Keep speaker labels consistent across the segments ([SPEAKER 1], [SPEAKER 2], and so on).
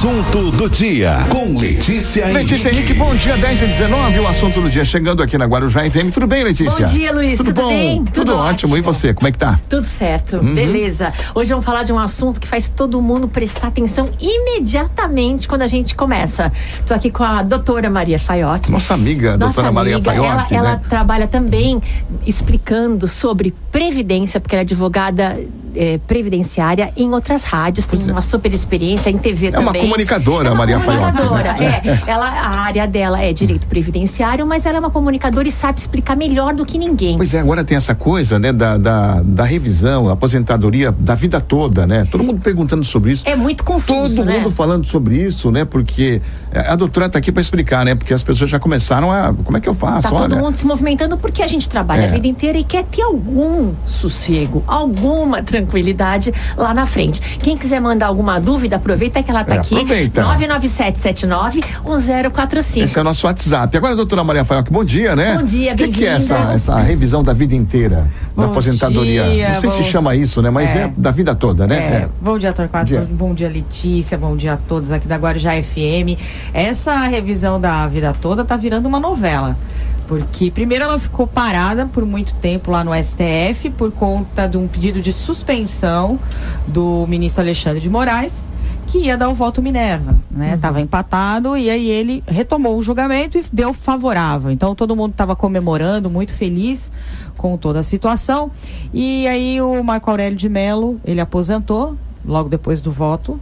[SPEAKER 1] assunto do dia com Letícia Henrique.
[SPEAKER 2] Letícia Henrique, bom dia, 10 e 19 o assunto do dia chegando aqui na Guarujá FM. Tudo bem, Letícia?
[SPEAKER 3] Bom dia, Luiz.
[SPEAKER 2] Tudo,
[SPEAKER 3] Tudo
[SPEAKER 2] bom?
[SPEAKER 3] bem?
[SPEAKER 2] Tudo,
[SPEAKER 3] Tudo
[SPEAKER 2] ótimo.
[SPEAKER 3] ótimo.
[SPEAKER 2] E você, como é que tá?
[SPEAKER 3] Tudo certo, beleza. Hoje vamos falar de um assunto que faz todo mundo prestar atenção imediatamente quando a gente começa. Tô aqui com a doutora Maria Faioc.
[SPEAKER 2] Nossa amiga,
[SPEAKER 3] Nossa
[SPEAKER 2] doutora Maria
[SPEAKER 3] amiga,
[SPEAKER 2] Faioc,
[SPEAKER 3] ela,
[SPEAKER 2] né?
[SPEAKER 3] ela trabalha também explicando sobre previdência, porque ela é advogada eh, previdenciária em outras rádios, tem uma super experiência em TV
[SPEAKER 2] É
[SPEAKER 3] também.
[SPEAKER 2] uma comunicadora,
[SPEAKER 3] É uma
[SPEAKER 2] Maria né?
[SPEAKER 3] comunicadora, é. Ela, a área dela é direito previdenciário, mas ela é uma comunicadora e sabe explicar melhor do que ninguém.
[SPEAKER 2] Pois é, agora tem essa coisa, né, da, da, da revisão, aposentadoria da vida toda, né? Todo mundo perguntando sobre isso.
[SPEAKER 3] É muito confuso,
[SPEAKER 2] Todo
[SPEAKER 3] né?
[SPEAKER 2] mundo falando sobre isso, né? Porque a doutora está aqui para explicar, né? Porque as pessoas já começaram a. Como é que eu faço?
[SPEAKER 3] Tá todo
[SPEAKER 2] Olha.
[SPEAKER 3] mundo se movimentando porque a gente trabalha
[SPEAKER 2] É.
[SPEAKER 3] a vida inteira e quer ter algum sossego, alguma tranquilidade lá na frente. Quem quiser mandar alguma dúvida, aproveita que ela tá
[SPEAKER 2] É,
[SPEAKER 3] aqui.
[SPEAKER 2] aproveita.
[SPEAKER 3] 997791045.
[SPEAKER 2] Esse é o nosso WhatsApp. Agora, doutora Maria Faioc, bom dia, né?
[SPEAKER 3] Bom dia,
[SPEAKER 2] O que, que é essa,
[SPEAKER 3] bem-vinda.
[SPEAKER 2] essa revisão da vida inteira da
[SPEAKER 4] Bom
[SPEAKER 2] aposentadoria?
[SPEAKER 4] dia,
[SPEAKER 2] Não sei se
[SPEAKER 4] bom-
[SPEAKER 2] chama isso, né? Mas é,
[SPEAKER 4] É.
[SPEAKER 2] da vida toda, né?
[SPEAKER 4] É, bom dia, Torquato.
[SPEAKER 2] Dia.
[SPEAKER 4] Bom dia, Letícia. Bom dia a todos aqui da Guarujá FM. Essa revisão da vida toda tá virando uma novela. Porque primeiro ela ficou parada por muito tempo lá no STF por conta de um pedido de suspensão do ministro Alexandre de Moraes, que ia dar o voto Minerva, né? Tava empatado e aí ele retomou o julgamento e deu favorável. Então todo mundo estava comemorando, muito feliz com toda a situação. E aí o Marco Aurélio de Mello, ele aposentou logo depois do voto.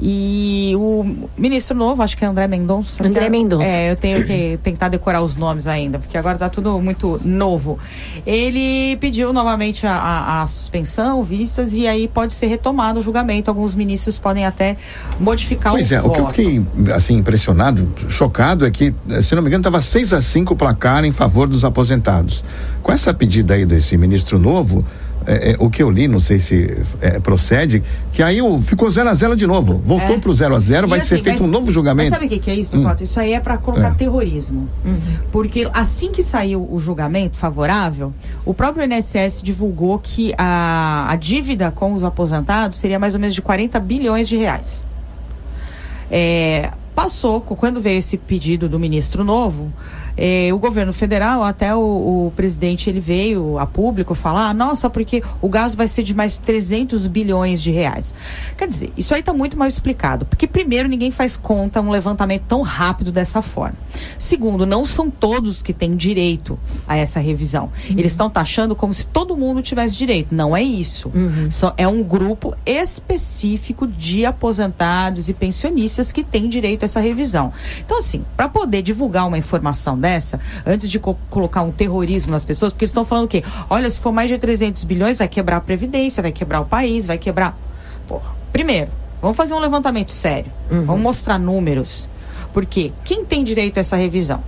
[SPEAKER 4] E o ministro novo, acho que é André Mendonça.
[SPEAKER 3] André
[SPEAKER 4] é-
[SPEAKER 3] Mendonça.
[SPEAKER 4] É, eu tenho que tentar decorar os nomes ainda, porque agora tá tudo muito novo. Ele pediu novamente a, a- a suspensão, vistas, e aí pode ser retomado o julgamento. Alguns ministros podem até modificar
[SPEAKER 2] Pois
[SPEAKER 4] o
[SPEAKER 2] é, o que eu
[SPEAKER 4] voto.
[SPEAKER 2] fiquei assim impressionado, chocado é que, se não me engano, estava 6 a 5 o placar em favor dos aposentados. Com essa pedida aí desse ministro novo, eh, eh, o que eu li, não sei se eh, procede, que aí o, ficou 0 a 0 de novo. Voltou
[SPEAKER 4] É.
[SPEAKER 2] pro 0 a 0 vai
[SPEAKER 4] E
[SPEAKER 2] ser
[SPEAKER 4] assim,
[SPEAKER 2] feito
[SPEAKER 4] mas-
[SPEAKER 2] um novo julgamento.
[SPEAKER 4] Mas sabe o que, que é isso,
[SPEAKER 2] Hum.
[SPEAKER 4] Pato? Isso aí é para colocar
[SPEAKER 2] É.
[SPEAKER 4] terrorismo. Porque assim que saiu o julgamento favorável, o próprio INSS divulgou que a, a dívida com os aposentados seria mais ou menos de 40 bilhões de reais. É, passou, quando veio esse pedido do ministro novo, é, o governo federal, até o, o presidente, ele veio a público falar, nossa, porque o gasto vai ser de mais 300 bilhões de reais. Quer dizer, isso aí está muito mal explicado, porque primeiro ninguém faz conta um levantamento tão rápido dessa forma. Segundo, não são todos que têm direito a essa revisão. Eles estão taxando como se todo mundo tivesse direito. Não é isso. Só- é um grupo específico de aposentados e pensionistas que tem direito a essa revisão. Então, assim, para poder divulgar uma informação dessa, antes de co- colocar um terrorismo nas pessoas, porque eles estão falando o quê? Olha, se for mais de 300 bilhões, vai quebrar a Previdência, vai quebrar o país, vai quebrar. Porra. Primeiro, vamos fazer um levantamento sério. Vamos mostrar números. Porque quem tem direito a essa revisão?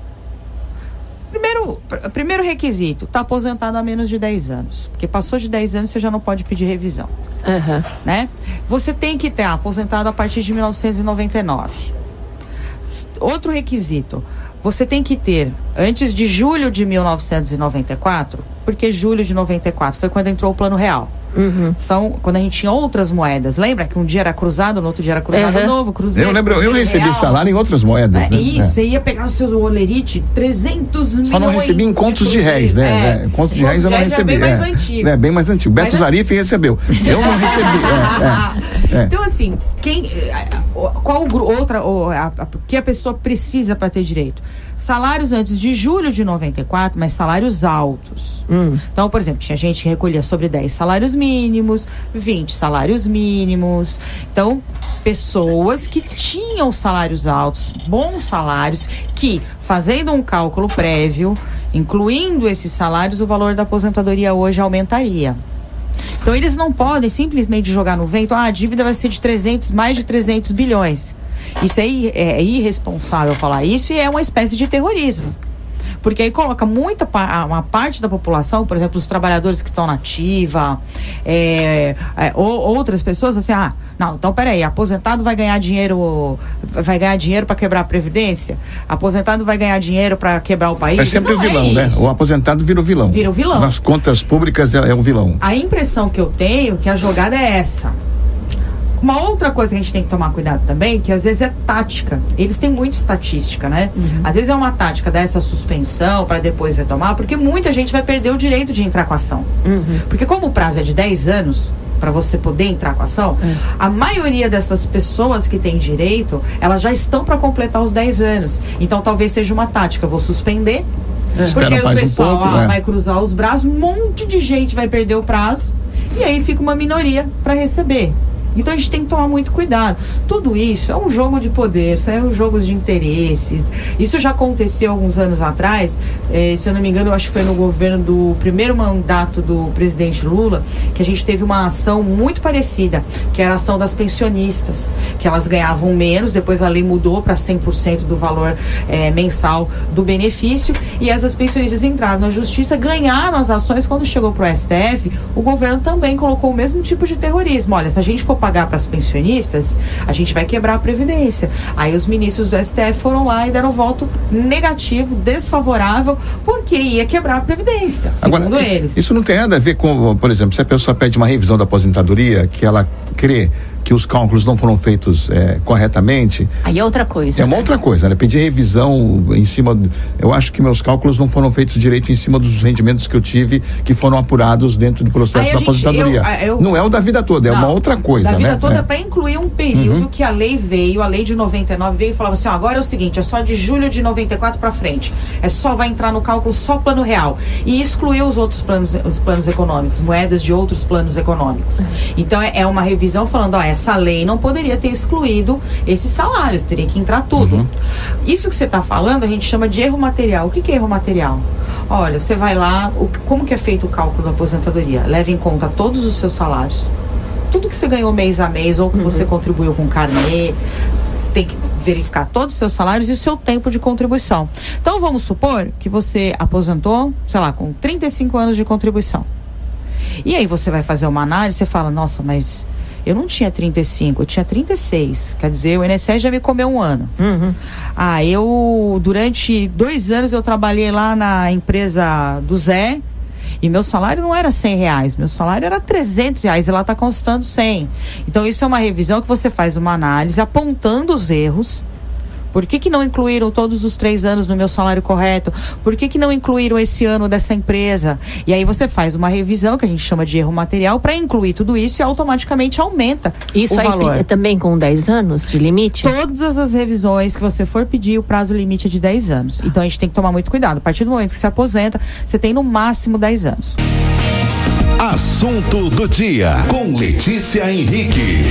[SPEAKER 4] Primeiro, pr- primeiro requisito, está aposentado há menos de 10 anos. Porque passou de 10 anos, você já não pode pedir revisão
[SPEAKER 3] Aham.
[SPEAKER 4] né? Você tem que ter aposentado a partir de 1999. S- Outro requisito, você tem que ter antes de julho de 1994, porque julho de 94 foi quando entrou o Plano Real.
[SPEAKER 3] Uhum.
[SPEAKER 4] São quando a gente tinha outras moedas. Lembra que um dia era cruzado, no outro dia era cruzado
[SPEAKER 3] Uhum.
[SPEAKER 4] novo, cruzeiro.
[SPEAKER 2] Eu lembro, eu recebi
[SPEAKER 4] real.
[SPEAKER 2] salário em outras moedas,
[SPEAKER 4] É,
[SPEAKER 2] né?
[SPEAKER 4] isso,
[SPEAKER 2] É.
[SPEAKER 4] você ia pegar o seu olerite, 300 milhões.
[SPEAKER 2] Só não recebi em contos de réis, né?
[SPEAKER 4] É.
[SPEAKER 2] É, Contos de réis eu não
[SPEAKER 4] de
[SPEAKER 2] recebi.
[SPEAKER 4] É bem mais
[SPEAKER 2] é.
[SPEAKER 4] antigo.
[SPEAKER 2] É, bem mais antigo. Beto
[SPEAKER 4] Mas assim-
[SPEAKER 2] Zarif recebeu. Eu não recebi. é, é, é.
[SPEAKER 4] Então, assim, quem, qual outra, o a, a- que a pessoa precisa para ter direito? Salários antes de julho de 94, mas salários altos.
[SPEAKER 3] Hum.
[SPEAKER 4] Então, por exemplo, tinha gente que recolhia sobre 10 salários mínimos, 20 salários mínimos. Então, pessoas que tinham salários altos, bons salários, que, fazendo um cálculo prévio, incluindo esses salários, o valor da aposentadoria hoje aumentaria. Então eles não podem simplesmente jogar no vento, ah, a dívida vai ser de 300, mais de 300 bilhões. Isso é, ir- é irresponsável falar isso e é uma espécie de terrorismo. Porque aí coloca muita uma parte da população, por exemplo, os trabalhadores que estão na ativa, é, é, ou, outras pessoas assim, ah, não, então peraí, aposentado vai ganhar dinheiro, vai ganhar dinheiro para quebrar a previdência, aposentado vai ganhar dinheiro para quebrar o país.
[SPEAKER 2] É sempre
[SPEAKER 4] Não
[SPEAKER 2] o vilão,
[SPEAKER 4] é
[SPEAKER 2] né? O aposentado vira o vilão.
[SPEAKER 4] Vira o vilão.
[SPEAKER 2] Nas contas públicas é, é o vilão.
[SPEAKER 4] A impressão que eu tenho é que a jogada é essa. Uma outra coisa que a gente tem que tomar cuidado também, que às vezes é tática. Eles têm muito estatística, né? Uhum. Às vezes é uma tática dessa suspensão para depois retomar, porque muita gente vai perder o direito de entrar com a ação. Uhum. Porque como o prazo é de 10 anos, para você poder entrar com a ação, uhum. a maioria dessas pessoas que têm direito, elas já estão para completar os 10 anos. Então talvez seja uma tática, eu vou suspender, é. porque o pessoal um pouco, ah, né? vai cruzar os braços, um monte de gente vai perder o prazo, e aí fica uma minoria para receber. Então a gente tem que tomar muito cuidado. Tudo isso é um jogo de poder, são jogos de interesses. Isso já aconteceu alguns anos atrás, eh, se eu não me engano, eu acho que foi no governo do primeiro mandato do presidente Lula, que a gente teve uma ação muito parecida, que era a ação das pensionistas, que elas ganhavam menos, depois a lei mudou para 100% do valor eh, mensal do benefício, e essas pensionistas entraram na justiça, ganharam as ações. Quando chegou para o STF, o governo também colocou o mesmo tipo de terrorismo. Olha, se a gente for pagar para as pensionistas, a gente vai quebrar a Previdência. Aí os ministros do STF foram lá e deram voto negativo, desfavorável, porque ia quebrar a Previdência, segundo Agora, eles.
[SPEAKER 2] Isso não tem nada a ver com, por exemplo, se a pessoa pede uma revisão da aposentadoria, que ela crê que os cálculos não foram feitos é, corretamente.
[SPEAKER 3] Aí é outra coisa.
[SPEAKER 2] É uma outra coisa, né? Pedir revisão em cima. Eu acho que meus cálculos não foram feitos direito em cima dos rendimentos que eu tive, que foram apurados dentro do processo da gente, aposentadoria. Eu, eu, não é o da vida toda, é não, uma outra coisa. Da
[SPEAKER 4] vida
[SPEAKER 2] né?
[SPEAKER 4] toda
[SPEAKER 2] é
[SPEAKER 4] para incluir um período uhum. que a lei veio, a lei de 99 veio e falava assim: ó, agora é o seguinte, é só de julho de 94 para frente. É só, vai entrar no cálculo só plano real. E excluiu os outros planos, os planos econômicos, moedas de outros planos econômicos. Uhum. Então é, é uma revisão falando, ó, essa lei não poderia ter excluído esses salários, teria que entrar tudo. Uhum. Isso que você está falando a gente chama de erro material. O que, que é erro material? Olha, você vai lá, o, como que é feito o cálculo da aposentadoria? Leva em conta todos os seus salários, tudo que você ganhou mês a mês ou que uhum. você contribuiu com carnê, tem que verificar todos os seus salários e o seu tempo de contribuição. Então vamos supor que você aposentou, sei lá, com 35 anos de contribuição. E aí você vai fazer uma análise e fala, nossa, mas eu não tinha 35, eu tinha 36. Quer dizer, o INSS já me comeu um ano. Uhum. Ah, eu, durante dois anos, eu trabalhei lá na empresa do Zé. E meu salário não era 100 reais, meu salário era 300 reais e lá está constando 100. Então, isso é uma revisão que você faz uma análise apontando os erros por que, que não incluíram todos os três anos no meu salário correto? Por que, que não incluíram esse ano dessa empresa? E aí você faz uma revisão, que a gente chama de erro material, para incluir tudo isso e automaticamente aumenta
[SPEAKER 3] isso o valor. Isso também com 10 anos de limite?
[SPEAKER 4] Todas as revisões que você for pedir, o prazo limite é de 10 anos. Então a gente tem que tomar muito cuidado. A partir do momento que se aposenta, você tem no máximo 10 anos.
[SPEAKER 1] Assunto do dia com Letícia Henrique.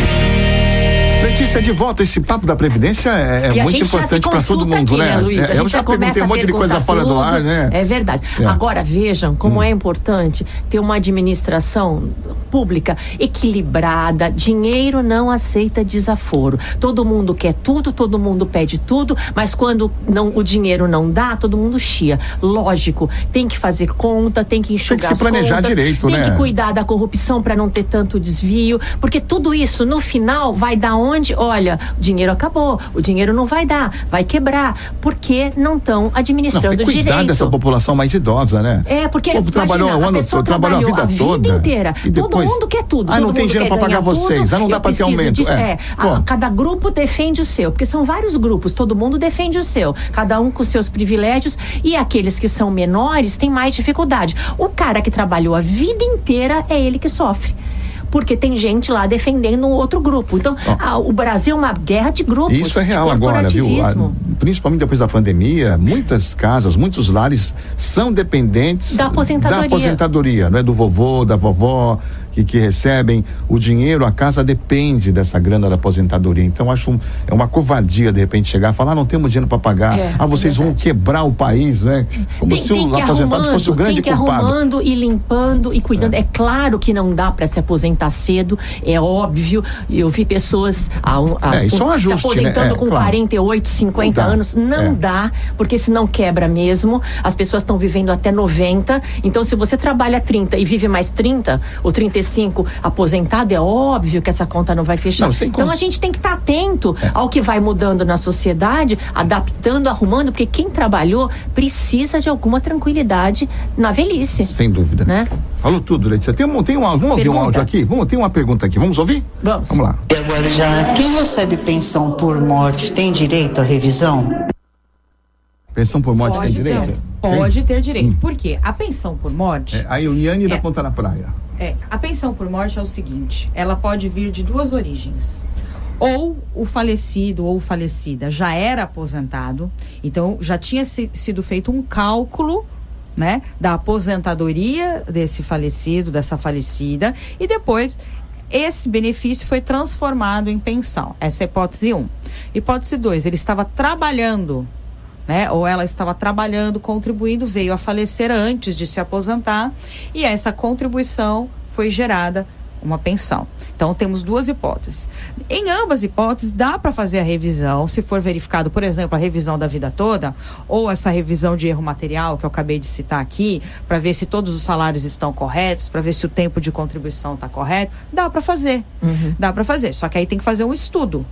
[SPEAKER 2] Letícia, de volta, esse papo da Previdência é, é muito importante para todo mundo,
[SPEAKER 3] aqui,
[SPEAKER 2] né?
[SPEAKER 3] né Luiz?
[SPEAKER 2] É, eu já perguntei um monte de coisa fora do ar, né?
[SPEAKER 3] É verdade. É. Agora, vejam como hum. é importante ter uma administração pública equilibrada. Dinheiro não aceita desaforo. Todo mundo quer tudo, todo mundo pede tudo, mas quando não, o dinheiro não dá, todo mundo chia. Lógico, tem que fazer conta, tem que enxugar tem que se planejar contas,
[SPEAKER 2] direito,
[SPEAKER 3] tem
[SPEAKER 2] né?
[SPEAKER 3] que cuidar da corrupção para não ter tanto desvio, porque tudo isso no final vai dar onde olha, o dinheiro acabou, o dinheiro não vai dar, vai quebrar, porque não estão administrando não,
[SPEAKER 2] cuidar
[SPEAKER 3] direito.
[SPEAKER 2] dessa população mais idosa, né?
[SPEAKER 3] É, porque
[SPEAKER 2] o povo imagina, trabalhou ano todo, trabalhou a vida, a vida
[SPEAKER 3] toda. inteira.
[SPEAKER 2] E
[SPEAKER 3] todo mundo quer tudo.
[SPEAKER 2] Ah, não tem dinheiro para pagar vocês, ah, não dá para ter aumento. Disso, é,
[SPEAKER 3] é a, cada grupo defende o seu, porque são vários grupos, todo mundo defende o seu, cada um com seus privilégios e aqueles que são menores têm mais dificuldade. O cara que trabalhou a vida inteira é ele que sofre porque tem gente lá defendendo um outro grupo. Então, o Brasil é uma guerra de grupos.
[SPEAKER 2] Isso é real agora, viu? principalmente depois da pandemia, muitas casas, muitos lares são dependentes
[SPEAKER 3] da aposentadoria,
[SPEAKER 2] da aposentadoria não é do vovô, da vovó, que, que recebem o dinheiro, a casa depende dessa grana da aposentadoria. Então, acho um, é uma covardia, de repente, chegar e falar, ah, não temos dinheiro para pagar. É, ah, vocês é vão quebrar o país, né? Como tem, se o aposentado fosse o grande
[SPEAKER 3] tem que
[SPEAKER 2] culpado.
[SPEAKER 3] arrumando e limpando e cuidando. É, é claro que não dá para se aposentar cedo, é óbvio. Eu vi pessoas a, a,
[SPEAKER 2] é, é um ajuste,
[SPEAKER 3] se aposentando
[SPEAKER 2] né?
[SPEAKER 3] com claro. 48, 50 não anos. Não é. dá, porque senão quebra mesmo. As pessoas estão vivendo até 90. Então, se você trabalha 30 e vive mais 30 ou 35, aposentado, é óbvio que essa conta não vai fechar. Não, então conta. a gente tem que estar tá atento é. ao que vai mudando na sociedade, adaptando, arrumando, porque quem trabalhou precisa de alguma tranquilidade na velhice.
[SPEAKER 2] Sem dúvida. Né? Falou tudo, Letícia. Tem um, tem um, vamos pergunta. ouvir um áudio aqui? Vamos, tem uma pergunta aqui. Vamos ouvir?
[SPEAKER 3] Vamos.
[SPEAKER 2] Vamos lá.
[SPEAKER 5] dia, Guarujá. Quem recebe pensão por morte tem direito à revisão?
[SPEAKER 2] Pensão por morte
[SPEAKER 4] Pode
[SPEAKER 2] tem
[SPEAKER 4] ser.
[SPEAKER 2] direito?
[SPEAKER 4] Pode ter direito. Por quê? A pensão por morte.
[SPEAKER 2] É, a Eliane da
[SPEAKER 4] É.
[SPEAKER 2] Ponta da Praia.
[SPEAKER 4] É, a pensão por morte é o seguinte: ela pode vir de duas origens. Ou o falecido ou falecida já era aposentado, então já tinha se- sido feito um cálculo. Né, da aposentadoria desse falecido, dessa falecida, e depois esse benefício foi transformado em pensão. Essa é a hipótese 1. Um. Hipótese 2, ele estava trabalhando né? Ou ela estava trabalhando, contribuindo, veio a falecer antes de se aposentar e essa contribuição foi gerada uma pensão. Então temos duas hipóteses. Em ambas hipóteses dá para fazer a revisão, se for verificado, por exemplo, a revisão da vida toda ou essa revisão de erro material que eu acabei de citar aqui, para ver se todos os salários estão corretos, para ver se o tempo de contribuição está correto, dá para fazer. Dá para fazer. Só que aí tem que fazer um estudo.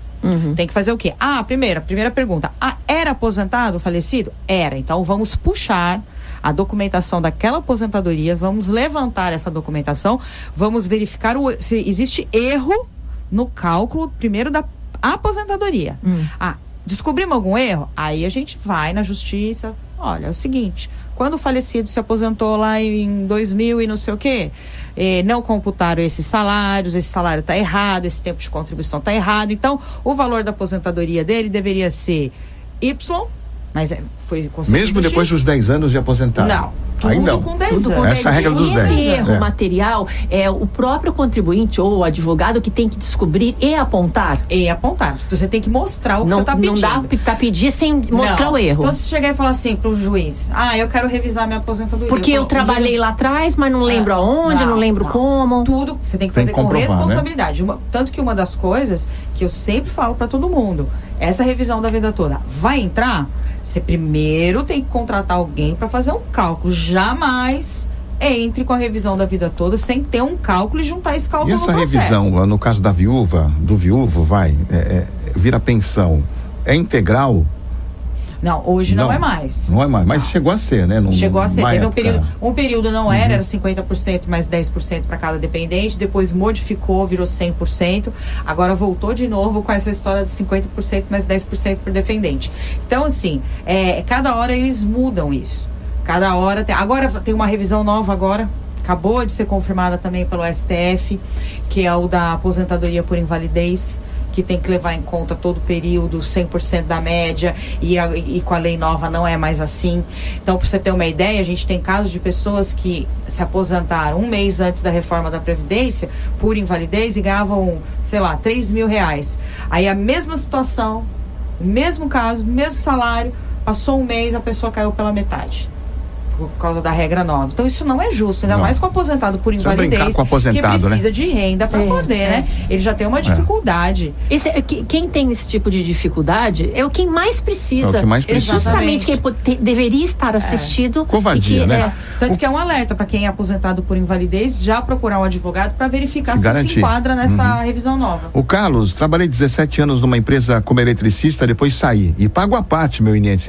[SPEAKER 4] Tem que fazer o quê? Ah, primeira, primeira pergunta. Ah, era aposentado, falecido? Era. Então vamos puxar a documentação daquela aposentadoria, vamos levantar essa documentação, vamos verificar o, se existe erro no cálculo, primeiro, da aposentadoria. Ah, descobrimos algum erro? Aí a gente vai na justiça. Olha, é o seguinte: quando o falecido se aposentou lá em 2000 e não sei o quê, eh, não computaram esses salários, esse salário está errado, esse tempo de contribuição está errado. Então, o valor da aposentadoria dele deveria ser Y, mas é, foi
[SPEAKER 2] Mesmo depois
[SPEAKER 4] X.
[SPEAKER 2] dos 10 anos de aposentado?
[SPEAKER 4] Não, tudo
[SPEAKER 2] Ainda não.
[SPEAKER 4] com 10
[SPEAKER 2] Tudo
[SPEAKER 4] anos.
[SPEAKER 2] Essa é a regra dos
[SPEAKER 3] e
[SPEAKER 2] 10.
[SPEAKER 3] esse erro
[SPEAKER 2] É.
[SPEAKER 3] material é o próprio contribuinte ou o advogado que tem que descobrir e apontar.
[SPEAKER 4] E apontar. Você tem que mostrar o que
[SPEAKER 3] Não,
[SPEAKER 4] você está
[SPEAKER 3] não
[SPEAKER 4] pedindo.
[SPEAKER 3] dá para pedir sem mostrar
[SPEAKER 4] Não.
[SPEAKER 3] o erro.
[SPEAKER 4] Então, se chegar e falar assim pro juiz, ah, eu quero revisar minha aposentadoria.
[SPEAKER 3] Porque eu
[SPEAKER 4] falo,
[SPEAKER 3] trabalhei
[SPEAKER 4] juiz,
[SPEAKER 3] lá atrás, mas não lembro
[SPEAKER 4] É.
[SPEAKER 3] aonde, não,
[SPEAKER 4] Não,
[SPEAKER 3] lembro
[SPEAKER 4] não.
[SPEAKER 3] como.
[SPEAKER 4] Tudo você tem que
[SPEAKER 2] Tem
[SPEAKER 4] fazer
[SPEAKER 2] que
[SPEAKER 4] com
[SPEAKER 2] né?
[SPEAKER 4] responsabilidade. Uma- tanto que uma das coisas que eu sempre falo para todo mundo, essa revisão da vida toda vai entrar, você primeiro tem que contratar alguém para fazer um cálculo. Jamais entre com a revisão da vida toda sem ter um cálculo e juntar esse cálculo
[SPEAKER 2] E
[SPEAKER 4] no
[SPEAKER 2] essa
[SPEAKER 4] processo.
[SPEAKER 2] revisão, no caso da viúva, do viúvo, vai, é, é, vira pensão, é integral?
[SPEAKER 4] Não, hoje não,
[SPEAKER 2] Não.
[SPEAKER 4] é mais.
[SPEAKER 2] Não é mais, mas chegou a ser, né? Num-
[SPEAKER 4] Chegou a ser. Teve um
[SPEAKER 2] época.
[SPEAKER 4] período, um período não era, era 50% mais 10% para cada dependente, depois modificou, virou 100%. Agora voltou de novo com essa história dos 50% mais 10% por dependente. Então, assim, é, cada hora eles mudam isso. Cada hora tem. Agora tem uma revisão nova agora. Acabou de ser confirmada também pelo STF, que é o da aposentadoria por invalidez que tem que levar em conta todo o período, 100% da média, e, a- e com a lei nova não é mais assim. Então, para você ter uma ideia, a gente tem casos de pessoas que se aposentaram um mês antes da reforma da Previdência por invalidez e ganhavam, sei lá, 3 mil reais. Aí a mesma situação, mesmo caso, mesmo salário, passou um mês, a pessoa caiu pela metade. Por causa da regra nova. Então isso não é justo, ainda
[SPEAKER 2] Não.
[SPEAKER 4] mais com o aposentado por invalidez.
[SPEAKER 2] com o aposentado,
[SPEAKER 4] que
[SPEAKER 2] né?
[SPEAKER 4] precisa de renda para
[SPEAKER 3] É,
[SPEAKER 4] poder,
[SPEAKER 3] é.
[SPEAKER 4] né? Ele já tem uma dificuldade.
[SPEAKER 3] Esse, é que- quem tem esse tipo de dificuldade é o quem mais precisa.
[SPEAKER 2] É o que mais precisa.
[SPEAKER 3] Justamente quem deveria estar assistido.
[SPEAKER 2] Covardia,
[SPEAKER 3] que,
[SPEAKER 2] né?
[SPEAKER 3] é,
[SPEAKER 4] Tanto que é um alerta para quem é aposentado por invalidez já procurar um advogado para verificar
[SPEAKER 2] Se
[SPEAKER 4] se se, enquadra nessa
[SPEAKER 2] Uhum.
[SPEAKER 4] revisão nova.
[SPEAKER 2] O Carlos, trabalhei 17 anos numa empresa como eletricista, depois saí e pago a parte meu INS-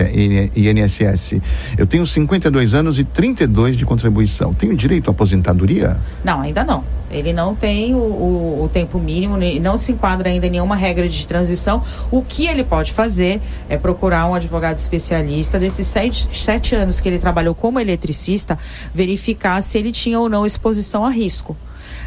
[SPEAKER 2] INSS. Eu tenho 52 anos e 32 de contribuição. Tenho direito à aposentadoria?
[SPEAKER 4] Não, ainda não. Ele não tem o, o- o tempo mínimo, não se enquadra ainda em nenhuma regra de transição. O que ele pode fazer é procurar um advogado especialista desses sete, sete anos que ele trabalhou como eletricista, verificar se ele tinha ou não exposição a risco.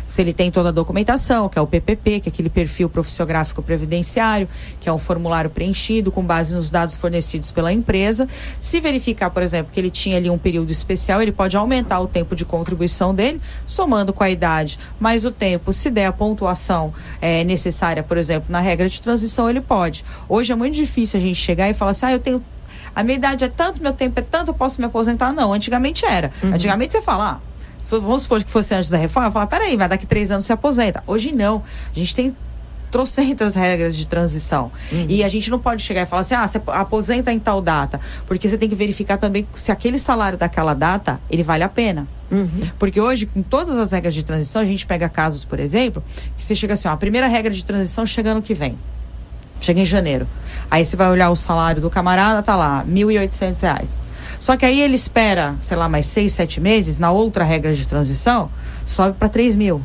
[SPEAKER 4] Se ele tem toda a documentação, que é o PPP, que é aquele perfil profissiográfico previdenciário, que é um formulário preenchido com base nos dados fornecidos pela empresa. Se verificar, por exemplo, que ele tinha ali um período especial, ele pode aumentar o tempo de contribuição dele, somando com a idade, mais o tempo. Se der a pontuação é, necessária, por exemplo, na regra de transição, ele pode. Hoje é muito difícil a gente chegar e falar assim, ah, eu tenho a minha idade é tanto, meu tempo é tanto, eu posso me aposentar? Não, antigamente era. Antigamente você fala, ah, vamos supor que fosse antes da reforma, falar, peraí, mas daqui três anos você aposenta. Hoje não. A gente tem trocentas regras de transição. E a gente não pode chegar e falar assim, ah, você aposenta em tal data. Porque você tem que verificar também se aquele salário daquela data, ele vale a pena. Porque hoje, com todas as regras de transição, a gente pega casos, por exemplo, que você chega assim, ó, a primeira regra de transição chega ano que vem. Chega em janeiro. Aí você vai olhar o salário do camarada, tá lá, 1.800 reais. Só que aí ele espera, sei lá, mais seis, sete meses, na outra regra de transição, sobe para 3 mil.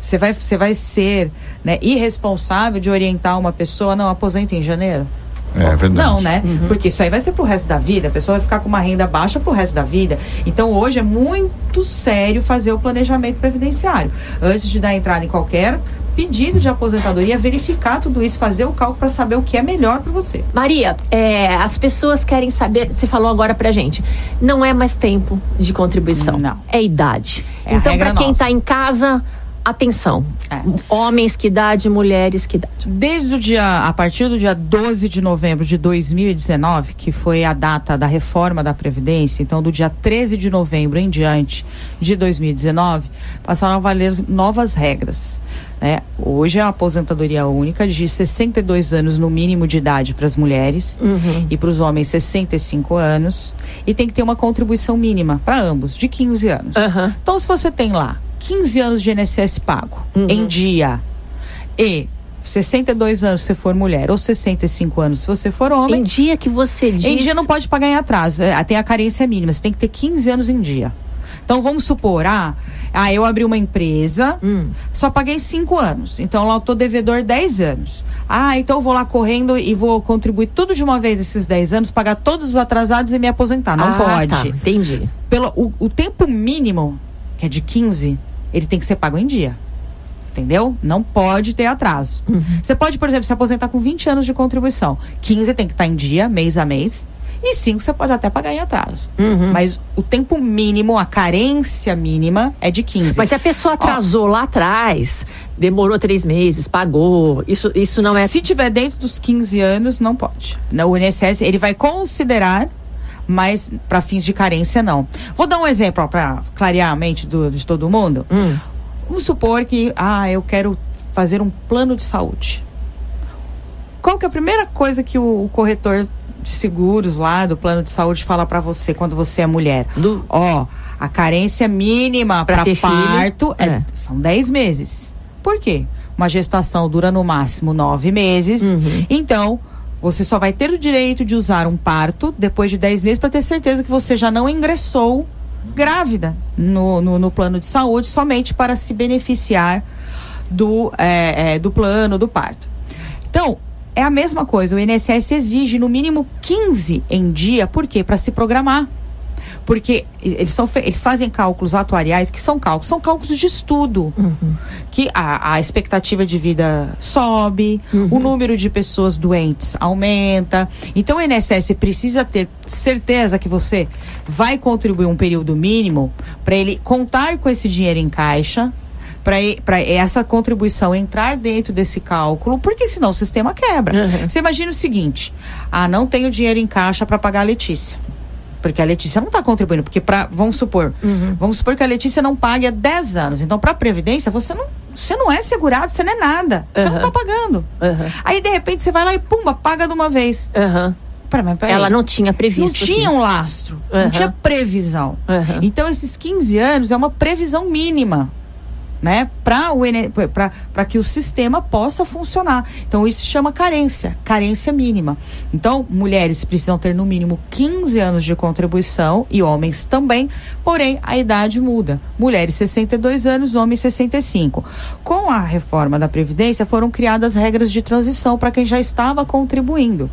[SPEAKER 4] Você vai, você vai ser né, irresponsável de orientar uma pessoa, não, aposenta em janeiro?
[SPEAKER 2] É verdade.
[SPEAKER 4] Não, né?
[SPEAKER 3] Uhum.
[SPEAKER 4] Porque isso aí vai ser pro resto da vida. A pessoa vai ficar com uma renda baixa pro resto da vida. Então hoje é muito sério fazer o planejamento previdenciário. Antes de dar entrada em qualquer pedido de aposentadoria, verificar tudo isso, fazer o cálculo para saber o que é melhor para você.
[SPEAKER 3] Maria, é, as pessoas querem saber, você falou agora pra gente, não é mais tempo de contribuição.
[SPEAKER 4] Não.
[SPEAKER 3] É idade.
[SPEAKER 4] É
[SPEAKER 3] então, pra quem
[SPEAKER 4] nova.
[SPEAKER 3] tá em casa, atenção.
[SPEAKER 4] É.
[SPEAKER 3] Homens, que idade, mulheres, que idade.
[SPEAKER 4] Desde o dia, a partir do dia 12 de novembro de 2019, que foi a data da reforma da Previdência, então do dia 13 de novembro em diante de 2019, passaram a valer novas regras. Né? Hoje é a aposentadoria única de 62 anos no mínimo de idade para as mulheres
[SPEAKER 3] Uhum.
[SPEAKER 4] e para os homens 65 anos. E tem que ter uma contribuição mínima para ambos, de 15 anos.
[SPEAKER 3] Aham.
[SPEAKER 4] Então, se você tem lá 15 anos de INSS pago
[SPEAKER 3] Uhum.
[SPEAKER 4] em dia e 62 anos se for mulher ou 65 anos se você for homem,
[SPEAKER 3] Em dia que você diz.
[SPEAKER 4] em dia não pode pagar em atraso. É, tem a carência mínima, você tem que ter 15 anos em dia. Então vamos supor, ah, ah eu abri uma empresa,
[SPEAKER 3] Hum.
[SPEAKER 4] só paguei 5 anos. Então lá eu tô devedor 10 anos. Ah, então eu vou lá correndo e vou contribuir tudo de uma vez esses 10 anos, pagar todos os atrasados e me aposentar. Não
[SPEAKER 3] Ah,
[SPEAKER 4] pode
[SPEAKER 3] tá, entendi.
[SPEAKER 4] pelo o, o tempo mínimo, que é de 15, ele tem que ser pago em dia. Entendeu? Não pode ter atraso. Você pode, por exemplo, se aposentar com 20 anos de contribuição. 15 tem que estar em dia, mês a mês. E 5 você pode até pagar em atraso.
[SPEAKER 3] Uhum.
[SPEAKER 4] Mas o tempo mínimo, a carência mínima é de 15.
[SPEAKER 3] Mas se a pessoa atrasou lá atrás, demorou três meses, pagou, isso, isso não é.
[SPEAKER 4] Se tiver dentro dos 15 anos, não pode. O INSS, ele vai considerar, mas para fins de carência, não. Vou dar um exemplo para clarear a mente do- de todo mundo.
[SPEAKER 3] Hum.
[SPEAKER 4] Vamos supor que, ah, eu quero fazer um plano de saúde. Qual que é a primeira coisa que o, o corretor de seguros lá do plano de saúde fala para você quando você é mulher?
[SPEAKER 3] Do-
[SPEAKER 4] Ó, a carência mínima para parto é-
[SPEAKER 3] é.
[SPEAKER 4] são 10 meses. Por quê? Uma gestação dura no máximo nove meses.
[SPEAKER 3] Uhum.
[SPEAKER 4] Então, você só vai ter o direito de usar um parto depois de 10 meses para ter certeza que você já não ingressou grávida no, no, no plano de saúde somente para se beneficiar do, é, é, do plano do parto. Então, é a mesma coisa. O INSS exige no mínimo 15 em dia, por quê? Para se programar. Porque eles, são, eles fazem cálculos atuariais que são cálculos, são cálculos de estudo. Que a, a expectativa de vida sobe, o número de pessoas doentes aumenta. Então o INSS precisa ter certeza que você vai contribuir um período mínimo para ele contar com esse dinheiro em caixa para essa contribuição entrar dentro desse cálculo, porque senão o sistema quebra.
[SPEAKER 3] Uhum.
[SPEAKER 4] Você imagina o seguinte: ah, não tenho dinheiro em caixa para pagar a Letícia. Porque a Letícia não está contribuindo, porque para vamos supor, vamos supor que a Letícia não pague há 10 anos. Então, para a previdência, você não, você não é segurado, você não é nada. Você não
[SPEAKER 3] Uhum.
[SPEAKER 4] está pagando.
[SPEAKER 3] Aham.
[SPEAKER 4] Aí de repente você vai lá e pumba, paga de uma vez.
[SPEAKER 3] Aham.
[SPEAKER 4] Pera, mas peraí.
[SPEAKER 3] Ela não tinha
[SPEAKER 4] Não
[SPEAKER 3] previsto.
[SPEAKER 4] tinha um lastro,
[SPEAKER 3] Uhum.
[SPEAKER 4] não tinha previsão.
[SPEAKER 3] Uhum.
[SPEAKER 4] Então esses 15 anos é uma previsão mínima, né, para que o sistema possa funcionar. Então isso se chama carência, carência mínima. Então mulheres precisam ter no mínimo 15 anos de contribuição e homens também, porém a idade muda. Mulheres 62 anos, homens 65. Com a reforma da previdência foram criadas regras de transição para quem já estava contribuindo.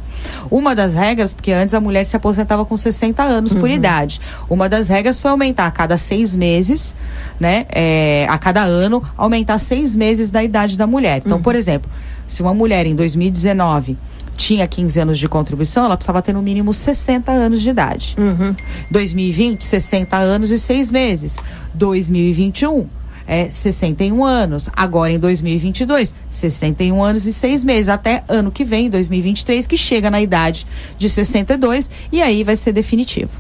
[SPEAKER 4] Uma das regras, porque antes a mulher se aposentava com 60 anos por idade. Uma das regras foi aumentar a cada seis meses, né? é, a cada ano, aumentar seis meses da idade da mulher. Então, por exemplo, se uma mulher em 2019 tinha 15 anos de contribuição, ela precisava ter no mínimo 60 anos de idade.
[SPEAKER 3] Uhum.
[SPEAKER 4] 2020, 60 anos e seis meses. 2021, é 61 anos. Agora em 2022, 61 anos e seis meses. Até ano que vem, 2023, que chega na idade de 62 e aí vai ser definitivo.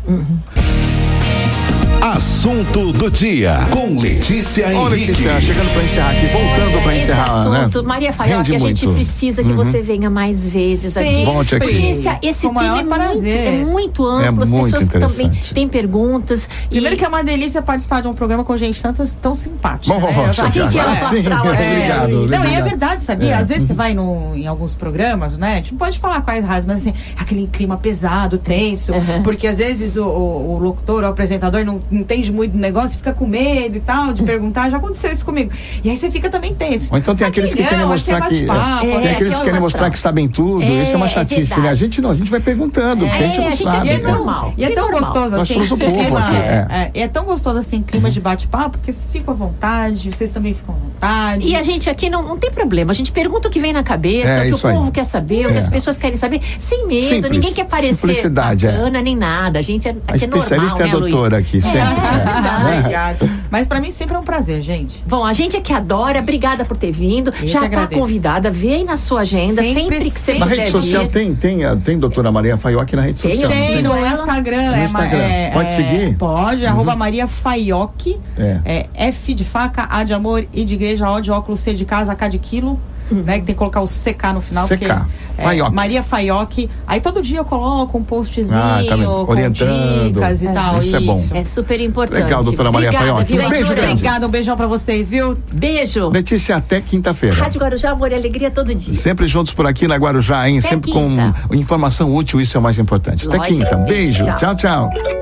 [SPEAKER 1] Assunto do dia com Letícia
[SPEAKER 2] Ô,
[SPEAKER 1] Henrique.
[SPEAKER 2] Letícia, chegando para encerrar aqui, voltando para
[SPEAKER 3] É, esse
[SPEAKER 2] encerrar,
[SPEAKER 3] assunto,
[SPEAKER 2] né?
[SPEAKER 3] Maria que a gente precisa que você venha mais vezes aqui.
[SPEAKER 2] Volte aqui.
[SPEAKER 3] Porque esse, esse tema
[SPEAKER 4] maior
[SPEAKER 3] é muito,
[SPEAKER 4] prazer.
[SPEAKER 3] é muito amplo,
[SPEAKER 2] É
[SPEAKER 3] as
[SPEAKER 2] muito
[SPEAKER 3] pessoas também
[SPEAKER 2] interessante.
[SPEAKER 3] têm perguntas.
[SPEAKER 4] Primeiro
[SPEAKER 3] e
[SPEAKER 4] que é uma delícia participar de um programa com gente tão, tão simpática.
[SPEAKER 2] Bom,
[SPEAKER 4] né?
[SPEAKER 3] A gente
[SPEAKER 2] sim,
[SPEAKER 3] astral aqui.
[SPEAKER 2] Obrigado,
[SPEAKER 4] Não, e é
[SPEAKER 2] obrigado.
[SPEAKER 4] verdade, sabia?
[SPEAKER 2] É.
[SPEAKER 4] Às vezes você vai no, em alguns programas, né? A gente não pode falar quais rádios, mas assim, aquele clima pesado, tenso.
[SPEAKER 3] Uhum.
[SPEAKER 4] Porque às vezes o, o- o locutor, o apresentador não, não entende muito do negócio, fica com medo e tal, de perguntar. Já aconteceu isso comigo. E aí você fica também tenso.
[SPEAKER 2] Ou então tem
[SPEAKER 4] Aqui
[SPEAKER 2] aqueles que querem
[SPEAKER 4] é
[SPEAKER 2] mostrar que. é,
[SPEAKER 3] é,
[SPEAKER 2] tem aqueles
[SPEAKER 3] aqui
[SPEAKER 2] que
[SPEAKER 3] é
[SPEAKER 2] querem mostrar que sabem tudo.
[SPEAKER 3] É,
[SPEAKER 2] isso é uma
[SPEAKER 3] é
[SPEAKER 2] chatice, né? A gente não, a gente vai perguntando, porque a gente
[SPEAKER 3] É,
[SPEAKER 2] não
[SPEAKER 3] a gente
[SPEAKER 2] sabe.
[SPEAKER 4] E é
[SPEAKER 2] né?
[SPEAKER 4] tão,
[SPEAKER 3] normal,
[SPEAKER 4] e é tão gostoso
[SPEAKER 2] Nós
[SPEAKER 4] assim.
[SPEAKER 2] somos o povo
[SPEAKER 4] clima-
[SPEAKER 2] aqui, é.
[SPEAKER 4] é, e é tão gostoso assim, clima de bate-papo, porque fico à vontade, vocês também ficam à vontade.
[SPEAKER 3] E a gente aqui não, não tem problema. A gente pergunta o que vem na cabeça,
[SPEAKER 2] É,
[SPEAKER 3] o que o
[SPEAKER 2] aí.
[SPEAKER 3] povo quer saber, o que
[SPEAKER 2] É.
[SPEAKER 3] as pessoas querem saber, sem medo. Ninguém quer parecer
[SPEAKER 2] é.
[SPEAKER 3] bacana nem nada. A gente é,
[SPEAKER 2] A
[SPEAKER 3] é
[SPEAKER 2] especialista é a
[SPEAKER 3] né, Luiz?
[SPEAKER 2] doutora aqui, sempre.
[SPEAKER 3] É,
[SPEAKER 2] é.
[SPEAKER 4] Obrigada. Mas pra mim sempre é um prazer, gente.
[SPEAKER 3] Bom, a gente é que adora, obrigada por ter vindo.
[SPEAKER 4] Eu
[SPEAKER 3] Já tá convidada, vê aí na sua agenda,
[SPEAKER 4] Sempre,
[SPEAKER 3] sempre, que você
[SPEAKER 4] sempre.
[SPEAKER 2] Na
[SPEAKER 3] puder
[SPEAKER 2] rede social
[SPEAKER 3] vir.
[SPEAKER 2] tem, tem, a- tem doutora Maria Faioc na rede
[SPEAKER 3] Tem,
[SPEAKER 2] social. não
[SPEAKER 3] tem,
[SPEAKER 4] Tem no
[SPEAKER 3] ela?
[SPEAKER 4] Instagram.
[SPEAKER 2] No
[SPEAKER 4] é,
[SPEAKER 2] Instagram.
[SPEAKER 4] é,
[SPEAKER 2] Pode
[SPEAKER 4] é,
[SPEAKER 2] seguir?
[SPEAKER 4] Pode, arroba Maria Faioc.
[SPEAKER 2] É.
[SPEAKER 4] É. F de faca, A de amor, I de igreja, O de óculos, C de casa, K de quilo. Né, que tem que colocar o CK no final.
[SPEAKER 2] CK.
[SPEAKER 4] Porque, é,
[SPEAKER 2] Faioc.
[SPEAKER 4] Maria Faioc. Aí todo dia eu coloco um postzinho
[SPEAKER 2] Ah, tá Orientando.
[SPEAKER 4] dicas e
[SPEAKER 2] É.
[SPEAKER 4] tal.
[SPEAKER 2] Isso é bom.
[SPEAKER 3] É super importante.
[SPEAKER 2] Legal, doutora Maria Faioc. Um beijo grande.
[SPEAKER 4] Obrigada, um beijão pra vocês, viu?
[SPEAKER 3] Beijo.
[SPEAKER 2] Letícia, até quinta-feira.
[SPEAKER 3] Rádio Guarujá, amor e alegria todo dia.
[SPEAKER 2] Sempre juntos por aqui na Guarujá, hein?
[SPEAKER 3] Até
[SPEAKER 2] Sempre
[SPEAKER 3] quinta.
[SPEAKER 2] com informação útil, isso é o mais importante. Até
[SPEAKER 3] Lógico.
[SPEAKER 2] quinta. Beijo.
[SPEAKER 3] Tchau.
[SPEAKER 2] tchau. tchau.